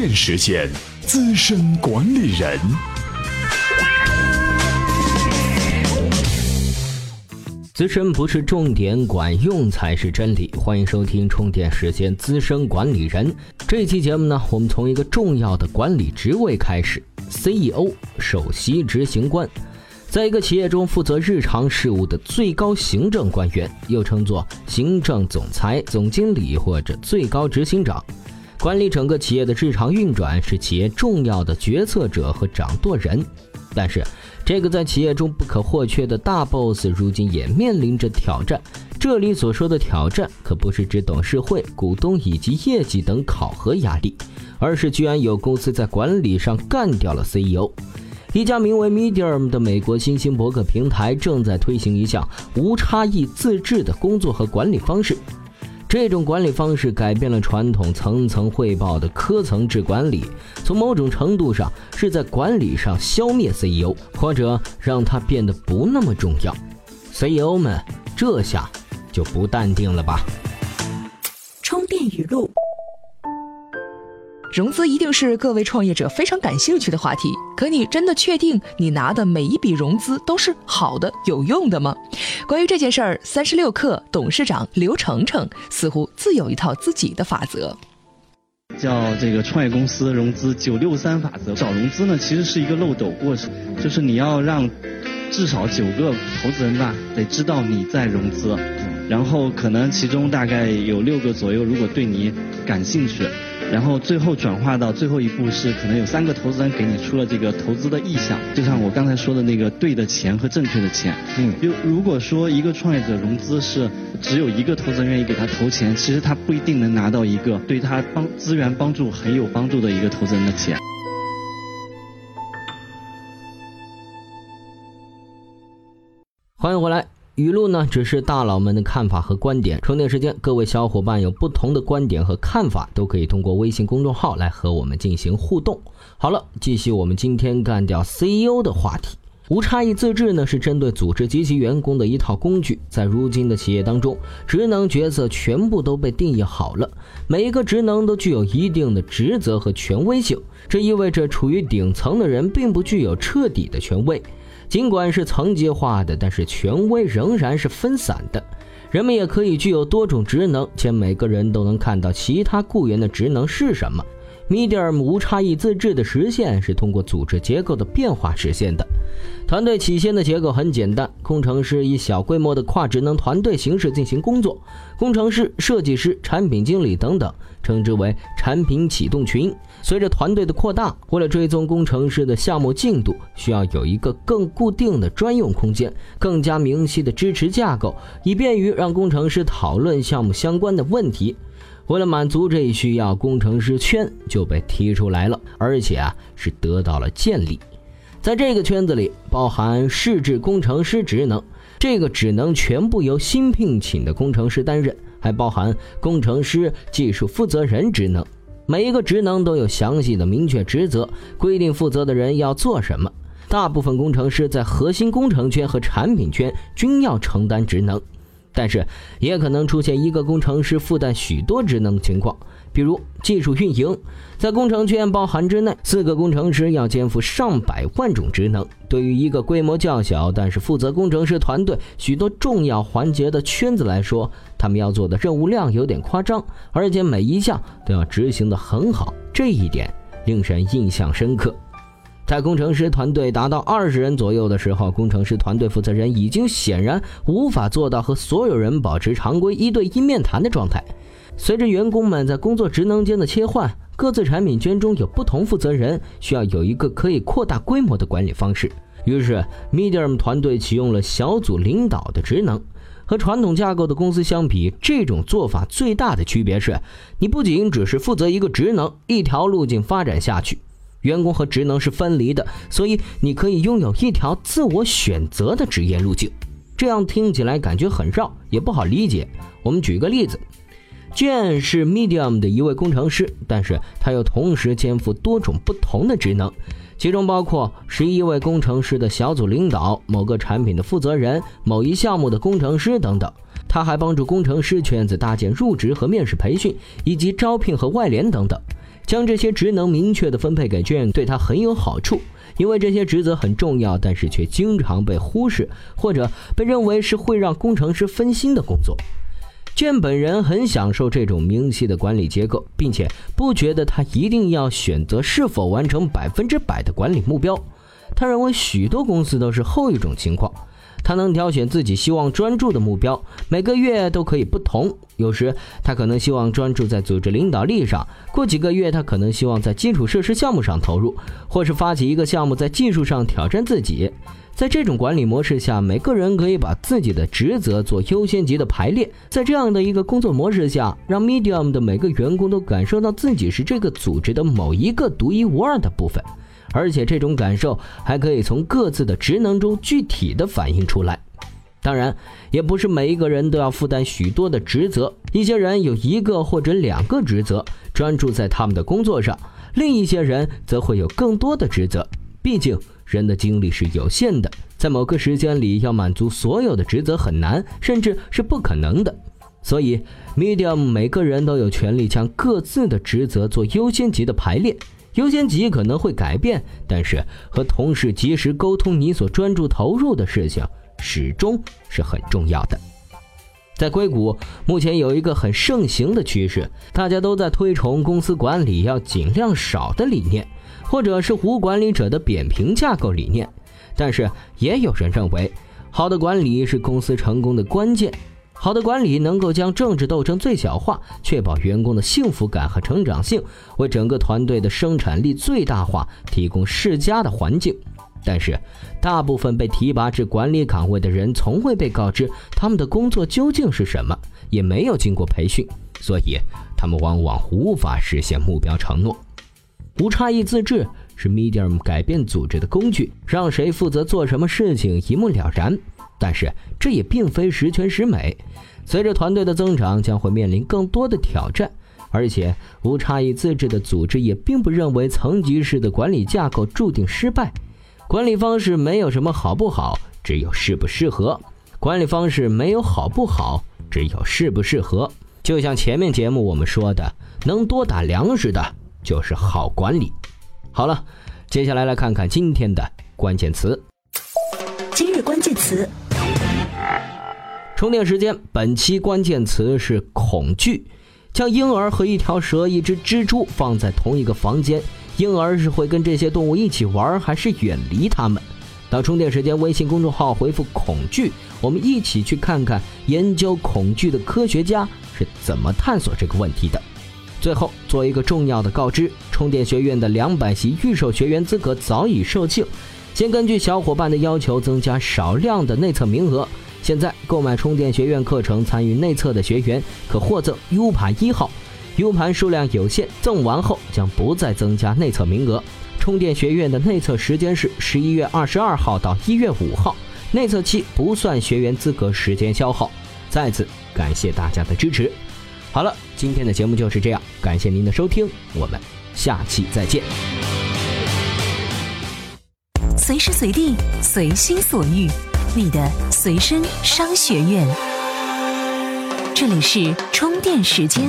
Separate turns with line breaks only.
电时间，资深管理人。
资深不是重点，管用才是真理。欢迎收听充电时间资深管理人。这期节目呢，我们从一个重要的管理职位开始，CEO 首席执行官，在一个企业中负责日常事务的最高行政官员，又称作行政总裁、总经理或者最高执行长，管理整个企业的日常运转，是企业重要的决策者和掌舵人。但是，这个在企业中不可或缺的大 boss，如今也面临着挑战。这里所说的挑战，可不是指董事会、股东以及业绩等考核压力，而是居然有公司在管理上干掉了 CEO。一家名为 Medium 的美国新兴博客平台正在推行一项无差异自治的工作和管理方式。这种管理方式改变了传统层层汇报的科层制管理，从某种程度上是在管理上消灭 CEO，或者让他变得不那么重要。CEO 们这下就不淡定了吧？
充电语录。
融资一定是各位创业者非常感兴趣的话题，可你真的确定你拿的每一笔融资都是好的、有用的吗？关于这件事儿，三十六氪董事长刘成成似乎自有一套自己的法则，
叫这个创业公司融资九六三法则。找融资呢，其实是一个漏斗过程，就是你要让至少九个投资人吧，得知道你在融资，然后可能其中大概有六个左右，如果对你感兴趣。然后最后转化到最后一步是，可能有三个投资人给你出了这个投资的意向，就像我刚才说的那个对的钱和正确的钱。嗯，就如果说一个创业者融资是只有一个投资人愿意给他投钱，其实他不一定能拿到一个对他帮资源帮助很有帮助的一个投资人的钱。
欢迎回来。语录呢，只是大佬们的看法和观点。充电时间，各位小伙伴有不同的观点和看法，都可以通过微信公众号来和我们进行互动。好了，继续我们今天干掉 CEO 的话题。无差异自治呢，是针对组织及其员工的一套工具。在如今的企业当中，职能角色全部都被定义好了，每一个职能都具有一定的职责和权威性。这意味着，处于顶层的人并不具有彻底的权威。尽管是层级化的，但是权威仍然是分散的。人们也可以具有多种职能，且每个人都能看到其他雇员的职能是什么。Medium 无差异自治的实现是通过组织结构的变化实现的。团队起先的结构很简单，工程师以小规模的跨职能团队形式进行工作，工程师、设计师、产品经理等等，称之为产品启动群。随着团队的扩大，为了追踪工程师的项目进度，需要有一个更固定的专用空间，更加明晰的支持架构，以便于让工程师讨论项目相关的问题。为了满足这一需要，工程师圈就被提出来了，而且啊是得到了建立。在这个圈子里，包含试制工程师职能，这个职能全部由新聘请的工程师担任，还包含工程师技术负责人职能。每一个职能都有详细的明确职责，规定负责的人要做什么。大部分工程师在核心工程圈和产品圈均要承担职能。但是，也可能出现一个工程师负担许多职能的情况，比如技术运营，在工程圈包含之内，四个工程师要肩负上百万种职能。对于一个规模较小但是负责工程师团队许多重要环节的圈子来说，他们要做的任务量有点夸张，而且每一项都要执行的很好，这一点令人印象深刻。在工程师团队达到二十人左右的时候，工程师团队负责人已经显然无法做到和所有人保持常规一对一面谈的状态。随着员工们在工作职能间的切换，各自产品圈中有不同负责人，需要有一个可以扩大规模的管理方式。于是，Medium 团队启用了小组领导的职能。和传统架构的公司相比，这种做法最大的区别是，你不仅只是负责一个职能，一条路径发展下去。员工和职能是分离的，所以你可以拥有一条自我选择的职业路径。这样听起来感觉很绕，也不好理解。我们举个例子，Jane 是 Medium 的一位工程师，但是他又同时肩负多种不同的职能，其中包括十一位工程师的小组领导、某个产品的负责人、某一项目的工程师等等。他还帮助工程师圈子搭建入职和面试培训，以及招聘和外联等等。将这些职能明确的分配给卷，对他很有好处。因为这些职责很重要，但是却经常被忽视，或者被认为是会让工程师分心的工作。卷本人很享受这种明晰的管理结构，并且不觉得他一定要选择是否完成百分之百的管理目标。他认为许多公司都是后一种情况。他能挑选自己希望专注的目标，每个月都可以不同。有时他可能希望专注在组织领导力上，过几个月他可能希望在基础设施项目上投入，或是发起一个项目在技术上挑战自己。在这种管理模式下，每个人可以把自己的职责做优先级的排列。在这样的一个工作模式下，让 Medium 的每个员工都感受到自己是这个组织的某一个独一无二的部分。而且这种感受还可以从各自的职能中具体的反映出来。当然，也不是每一个人都要负担许多的职责，一些人有一个或者两个职责，专注在他们的工作上；另一些人则会有更多的职责。毕竟，人的精力是有限的，在某个时间里要满足所有的职责很难，甚至是不可能的。所以，Medium 每个人都有权利将各自的职责做优先级的排列。优先级可能会改变，但是和同事及时沟通你所专注投入的事情，始终是很重要的。在硅谷，目前有一个很盛行的趋势，大家都在推崇公司管理要尽量少的理念，或者是无管理者的扁平架构理念。但是也有人认为，好的管理是公司成功的关键。好的管理能够将政治斗争最小化，确保员工的幸福感和成长性，为整个团队的生产力最大化提供适佳的环境。但是，大部分被提拔至管理岗位的人从未被告知他们的工作究竟是什么，也没有经过培训，所以他们往往无法实现目标承诺。无差异自治是 Medium 改变组织的工具，让谁负责做什么事情一目了然。但是这也并非十全十美，随着团队的增长，将会面临更多的挑战。而且无差异自治的组织也并不认为层级式的管理架构注定失败。管理方式没有什么好不好，只有适不适合。管理方式没有好不好，只有适不适合。就像前面节目我们说的，能多打粮食的就是好管理。好了，接下来来看看今天的关键词。
今日关键词：
充电时间。本期关键词是恐惧。将婴儿和一条蛇、一只蜘蛛放在同一个房间，婴儿是会跟这些动物一起玩，还是远离它们？到充电时间微信公众号回复“恐惧”，我们一起去看看研究恐惧的科学家是怎么探索这个问题的。最后做一个重要的告知：充电学院的两百席预售学员资格早已售罄。先根据小伙伴的要求增加少量的内测名额。现在购买充电学院课程参与内测的学员可获赠 U 盘一号，U 盘数量有限，赠完后将不再增加内测名额。充电学院的内测时间是十一月二十二号到一月五号，内测期不算学员资格时间消耗。再次感谢大家的支持。好了，今天的节目就是这样，感谢您的收听，我们下期再见。
随时随地，随心所欲，你的随身商学院。这里是充电时间。